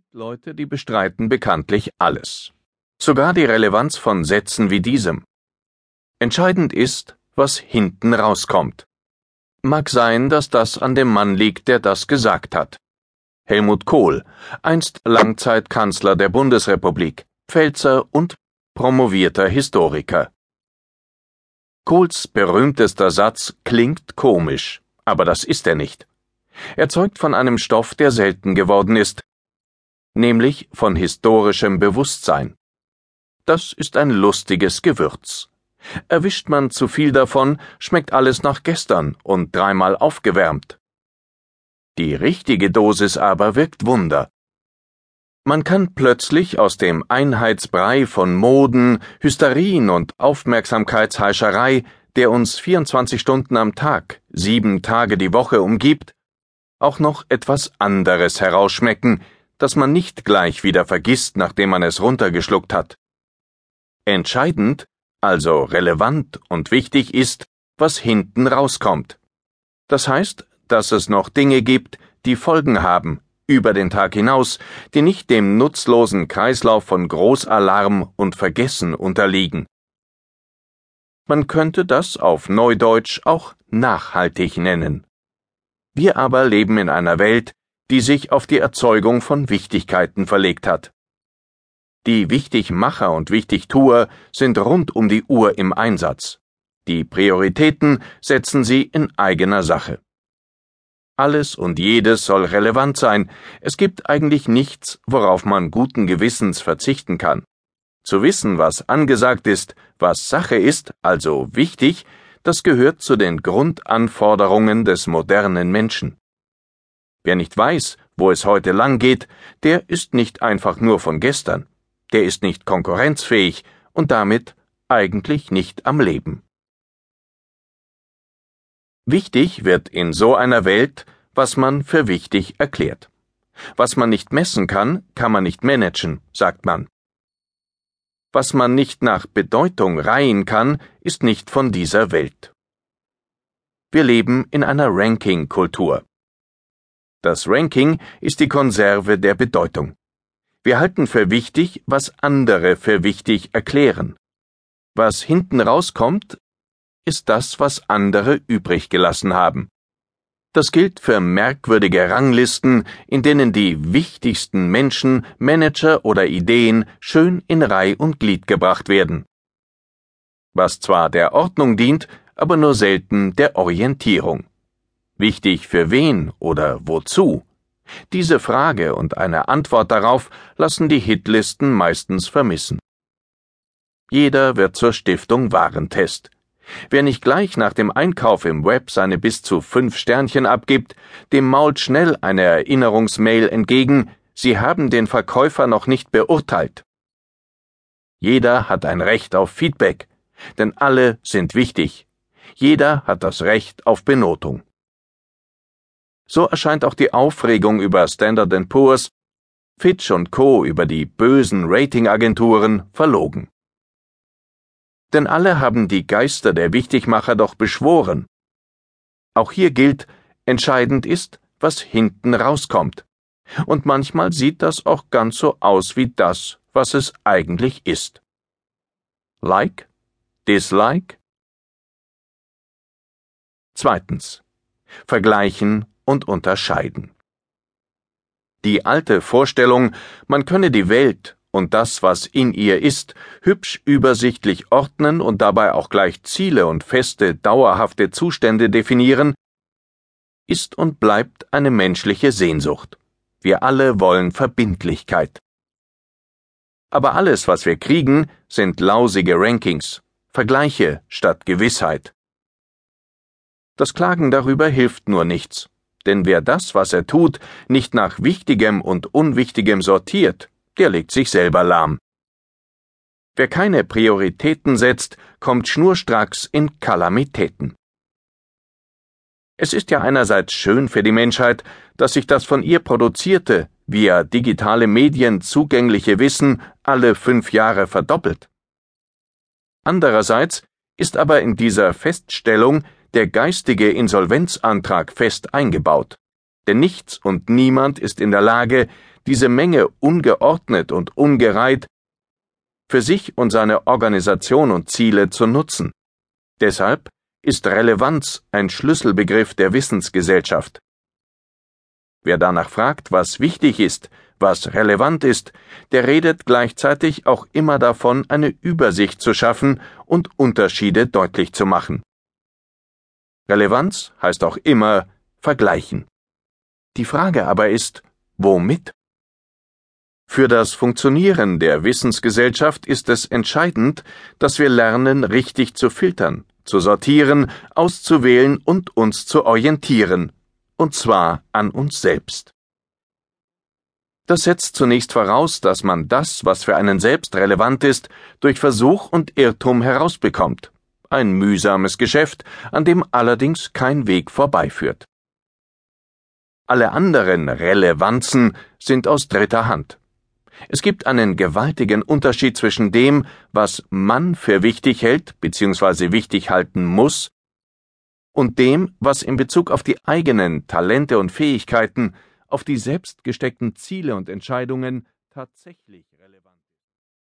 gibt Leute, die bestreiten bekanntlich alles. Sogar die Relevanz von Sätzen wie diesem. Entscheidend ist, was hinten rauskommt. Mag sein, dass das an dem Mann liegt, der das gesagt hat. Helmut Kohl, einst Langzeitkanzler der Bundesrepublik, Pfälzer und promovierter Historiker. Kohls berühmtester Satz klingt komisch, aber das ist er nicht. Er zeugt von einem Stoff, der selten geworden ist, nämlich von historischem Bewusstsein. Das ist ein lustiges Gewürz. Erwischt man zu viel davon, schmeckt alles nach gestern und dreimal aufgewärmt. Die richtige Dosis aber wirkt Wunder. Man kann plötzlich aus dem Einheitsbrei von Moden, Hysterien und Aufmerksamkeitsheischerei, der uns 24 Stunden am Tag, sieben Tage die Woche umgibt, auch noch etwas anderes herausschmecken, das man nicht gleich wieder vergisst, nachdem man es runtergeschluckt hat. Entscheidend, also relevant und wichtig ist, was hinten rauskommt. Das heißt, dass es noch Dinge gibt, die Folgen haben, über den Tag hinaus, die nicht dem nutzlosen Kreislauf von Großalarm und Vergessen unterliegen. Man könnte das auf Neudeutsch auch nachhaltig nennen. Wir aber leben in einer Welt, die sich auf die Erzeugung von Wichtigkeiten verlegt hat. Die Wichtigmacher und Wichtigtuer sind rund um die Uhr im Einsatz. Die Prioritäten setzen sie in eigener Sache. Alles und jedes soll relevant sein, es gibt eigentlich nichts, worauf man guten Gewissens verzichten kann. Zu wissen, was angesagt ist, was Sache ist, also wichtig, das gehört zu den Grundanforderungen des modernen Menschen. Wer nicht weiß, wo es heute lang geht, der ist nicht einfach nur von gestern, der ist nicht konkurrenzfähig und damit eigentlich nicht am Leben. Wichtig wird in so einer Welt, was man für wichtig erklärt. Was man nicht messen kann, kann man nicht managen, sagt man. Was man nicht nach Bedeutung reihen kann, ist nicht von dieser Welt. Wir leben in einer Ranking-Kultur. Das Ranking ist die Konserve der Bedeutung. Wir halten für wichtig, was andere für wichtig erklären. Was hinten rauskommt, ist das, was andere übrig gelassen haben. Das gilt für merkwürdige Ranglisten, in denen die wichtigsten Menschen, Manager oder Ideen schön in Reih und Glied gebracht werden. Was zwar der Ordnung dient, aber nur selten der Orientierung. Wichtig für wen oder wozu? Diese Frage und eine Antwort darauf lassen die Hitlisten meistens vermissen. Jeder wird zur Stiftung Warentest. Wer nicht gleich nach dem Einkauf im Web seine bis zu fünf Sternchen abgibt, dem mault schnell eine Erinnerungsmail entgegen, Sie haben den Verkäufer noch nicht beurteilt. Jeder hat ein Recht auf Feedback, denn alle sind wichtig. Jeder hat das Recht auf Benotung. So erscheint auch die Aufregung über Standard Poor's, Fitch und Co. über die bösen Ratingagenturen verlogen. Denn alle haben die Geister der Wichtigmacher doch beschworen. Auch hier gilt, entscheidend ist, was hinten rauskommt. Und manchmal sieht das auch ganz so aus wie das, was es eigentlich ist. Like? Dislike? Zweitens. Vergleichen und unterscheiden. Die alte Vorstellung, man könne die Welt und das, was in ihr ist, hübsch übersichtlich ordnen und dabei auch gleich Ziele und feste, dauerhafte Zustände definieren, ist und bleibt eine menschliche Sehnsucht. Wir alle wollen Verbindlichkeit. Aber alles, was wir kriegen, sind lausige Rankings, Vergleiche statt Gewissheit. Das Klagen darüber hilft nur nichts. Denn wer das, was er tut, nicht nach Wichtigem und Unwichtigem sortiert, der legt sich selber lahm. Wer keine Prioritäten setzt, kommt schnurstracks in Kalamitäten. Es ist ja einerseits schön für die Menschheit, dass sich das von ihr produzierte, via digitale Medien zugängliche Wissen alle fünf Jahre verdoppelt. Andererseits ist aber in dieser Feststellung der geistige Insolvenzantrag fest eingebaut. Denn nichts und niemand ist in der Lage, diese Menge ungeordnet und ungereiht für sich und seine Organisation und Ziele zu nutzen. Deshalb ist Relevanz ein Schlüsselbegriff der Wissensgesellschaft. Wer danach fragt, was wichtig ist, was relevant ist, der redet gleichzeitig auch immer davon, eine Übersicht zu schaffen und Unterschiede deutlich zu machen. Relevanz heißt auch immer vergleichen. Die Frage aber ist, womit? Für das Funktionieren der Wissensgesellschaft ist es entscheidend, dass wir lernen, richtig zu filtern, zu sortieren, auszuwählen und uns zu orientieren, und zwar an uns selbst. Das setzt zunächst voraus, dass man das, was für einen selbst relevant ist, durch Versuch und Irrtum herausbekommt. Ein mühsames Geschäft, an dem allerdings kein Weg vorbeiführt. Alle anderen Relevanzen sind aus dritter Hand. Es gibt einen gewaltigen Unterschied zwischen dem, was man für wichtig hält bzw. wichtig halten muss, und dem, was in Bezug auf die eigenen Talente und Fähigkeiten, auf die selbst gesteckten Ziele und Entscheidungen tatsächlich